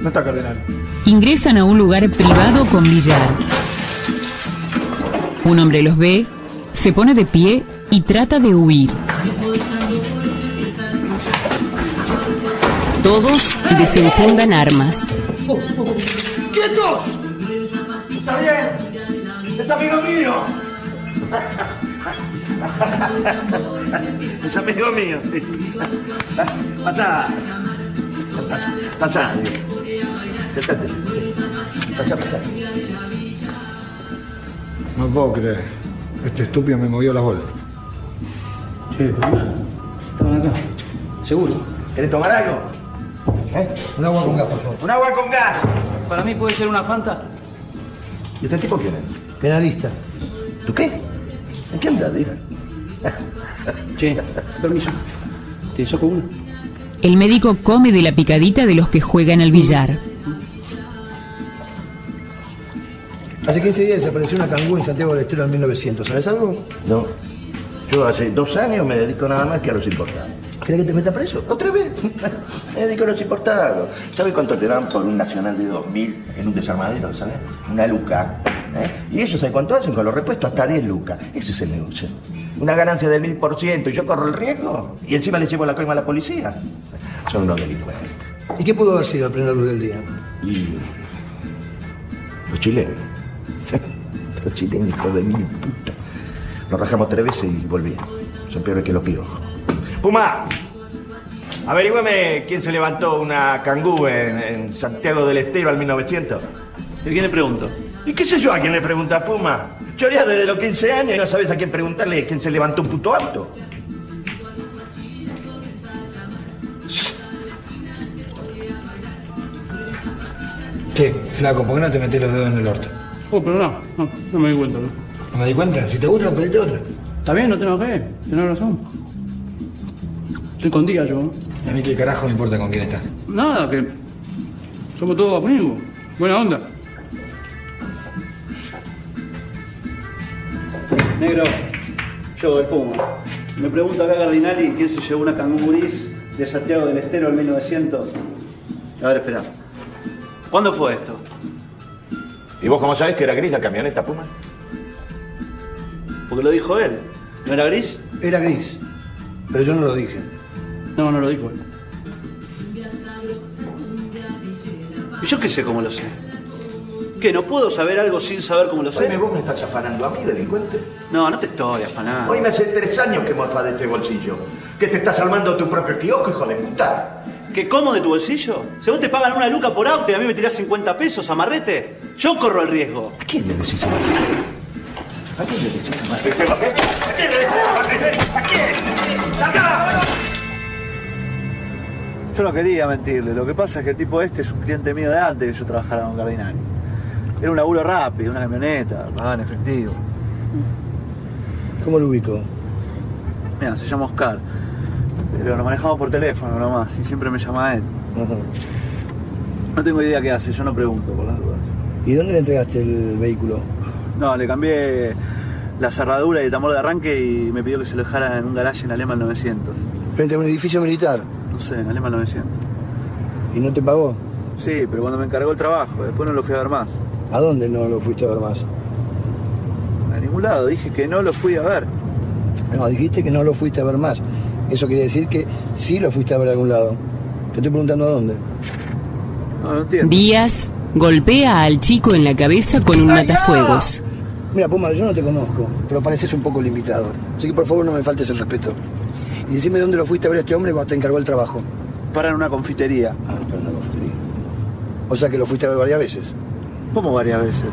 No está cardenal. Ingresan a un lugar privado con billar. Un hombre los ve, se pone de pie y trata de huir. Todos desenfundan armas. ¡Quietos! Está bien. Es amigo mío. Es amigo mío, sí. Pasá. Pasá, pasá. Sentate. Pasá, pasá. No puedo creer. Este estúpido me movió las bolas. Sí, Estaban acá. ¿Seguro? ¿Querés tomar algo? ¿Eh? Un agua con gas, por favor. Un agua con gas. Para mí puede ser una Fanta. ¿Y este tipo quién es? Penalista. ¿Tú qué? ¿En qué andas, diga? Che, permiso. Te saco una. El médico come de la picadita de los que juegan al billar. Hace 15 días desapareció una cangú en Santiago del Estero en 1900. ¿Sabes algo? No. Yo hace dos años me dedico nada más que a los importados. ¿Querés que te meta preso? ¿Otra vez? me dedico a los importados. ¿Sabes cuánto te dan por un nacional de 2000 en un desarmadero? ¿Sabes? Una luca. ¿Eh? Y ellos, ¿sabes cuánto hacen con los repuestos? Hasta 10 lucas. Ese es el negocio. Una ganancia del 1000% y yo corro el riesgo. Y encima le llevo la coima a la policía. Son unos delincuentes. ¿Y qué pudo haber sido el pleno luz del día? Y los chilenos. los chilenos, hijos de mil puta. Nos rajamos tres veces y volvían. Son peores que los piojos. Puma, averígüeme quién se levantó una cangú en, en Santiago del Estero al 1900. ¿Y quién le pregunto? ¿Y qué sé yo a quién le pregunta Puma? Choreas desde los 15 años y no sabes a quién preguntarle quién se levantó un puto auto. Che, flaco, ¿por qué no te metes los dedos en el orto? Oh, pero no, no, no me di cuenta, ¿no? ¿No me di cuenta? Si te gusta, pedite otra. Está bien, no te enojes, tenés razón. Estoy con día yo. ¿no? ¿Y a mí qué carajo me importa con quién estás? Nada, que somos todos amigos. Buena onda. Negro, yo, el Puma. Me pregunta acá Cardinali quién se llevó una canguris de Santiago del Estero en 1900. A ver, espera. ¿Cuándo fue esto? ¿Y vos cómo sabés que era gris la camioneta, Puma? Porque lo dijo él. ¿No era gris? Era gris. Pero yo no lo dije. No, no lo dijo él. ¿Y yo qué sé cómo lo sé? ¿Qué? ¿No puedo saber algo sin saber cómo lo sé? Vos me estás afanando a mí, delincuente. No, no te estoy afanando. Hoy me hace tres años que morfás de este bolsillo. Que te estás armando tu propio kiosco, hijo de puta. ¿Qué como de tu bolsillo? Si vos te pagan una luca por auto y a mí me tirás 50 pesos, amarrete, yo corro el riesgo. ¿A quién le decís amarrete? ¿A quién le decís amarrete? ¿A quién le decís amarrete? ¿A quién? ¡Acá! Yo no quería mentirle, lo que pasa es que el tipo este es un cliente mío de antes que yo trabajara con Cardinali. Era un laburo rápido, una camioneta, pagaba en efectivo. ¿Cómo lo ubico? Mira, se llama Oscar. Pero lo manejamos por teléfono nomás y siempre me llama él. No tengo idea qué hace, yo no pregunto por las dudas. ¿Y dónde le entregaste el vehículo? No, le cambié la cerradura y el tambor de arranque y me pidió que se lo dejara en un garaje en Alemán 900. Frente a un edificio militar. No sé, en Alemán 900. ¿Y no te pagó? Sí, pero cuando me encargó el trabajo, después no lo fui a ver más. ¿A dónde no lo fuiste a ver más? A ningún lado, dije que no lo fui a ver. No, dijiste que no lo fuiste a ver más. Eso quiere decir que sí lo fuiste a ver a algún lado. Te estoy preguntando a dónde. No, no entiendo. Díaz golpea al chico en la cabeza con un matafuegos. Mira, Puma, yo no te conozco, pero pareces un poco limitador. Así que por favor no me faltes el respeto. Y decime dónde lo fuiste a ver a este hombre cuando te encargó el trabajo. Para en una confitería. Ah, para en una confitería. O sea que lo fuiste a ver varias veces. ¿Cómo varias veces?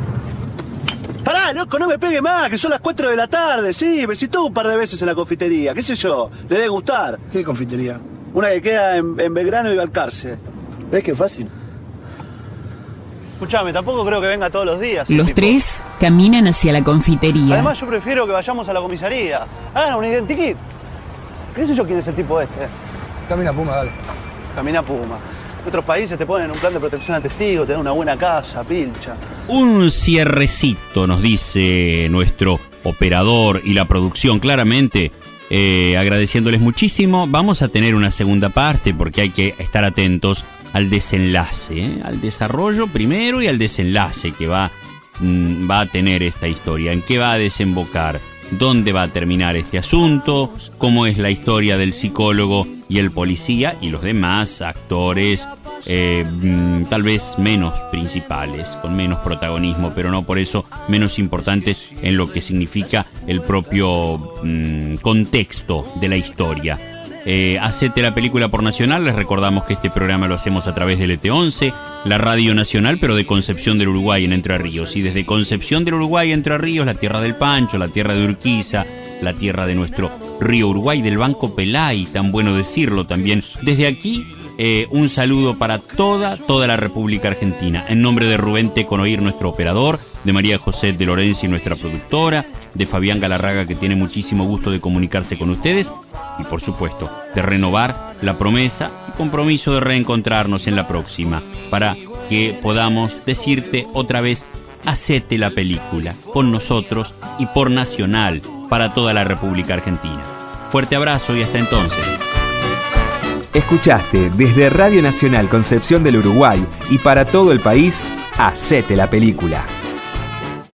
Pará, loco, no me pegue más, que son las 4 de la tarde. Sí, me citó un par de veces en la confitería. ¿Qué sé yo? Le debe gustar. ¿Qué confitería? Una que queda en, en Belgrano y Balcarce. ¿Ves qué fácil? Escuchame, tampoco creo que venga todos los días. Los tipo. tres caminan hacia la confitería. Además, yo prefiero que vayamos a la comisaría. Hagan un identikit. ¿Qué sé yo quién es el tipo este? Camina Puma, dale. Camina Puma. Otros países te ponen un plan de protección a testigos, te una buena casa, pilcha. Un cierrecito, nos dice nuestro operador y la producción claramente. eh, agradeciéndoles muchísimo. Vamos a tener una segunda parte porque hay que estar atentos al desenlace, ¿eh? al desarrollo primero y al desenlace que va, mm, va a tener esta historia, en qué va a desembocar, dónde va a terminar este asunto, cómo es la historia del psicólogo y el policía y los demás actores, eh, mm, tal vez menos principales, con menos protagonismo, pero no por eso menos importantes en lo que significa el propio mm, contexto de la historia. Eh, hacete la película por Nacional, les recordamos que este programa lo hacemos a través del ET11, la Radio Nacional, pero de Concepción del Uruguay en Entre Ríos. Y desde Concepción del Uruguay, Entre Ríos, la tierra del Pancho, la tierra de Urquiza, la tierra de nuestro río Uruguay, del Banco Pelay, tan bueno decirlo también. Desde aquí, eh, un saludo para toda, toda la República Argentina. En nombre de Rubén Teconoir, nuestro operador, de María José de Lorenzi, nuestra productora, de Fabián Galarraga, que tiene muchísimo gusto de comunicarse con ustedes, y por supuesto, de renovar la promesa y compromiso de reencontrarnos en la próxima, para que podamos decirte otra vez, hacete la película, con nosotros y por Nacional, para toda la República Argentina. Fuerte abrazo y hasta entonces. Escuchaste desde Radio Nacional Concepción del Uruguay y para todo el país, Hacete la película.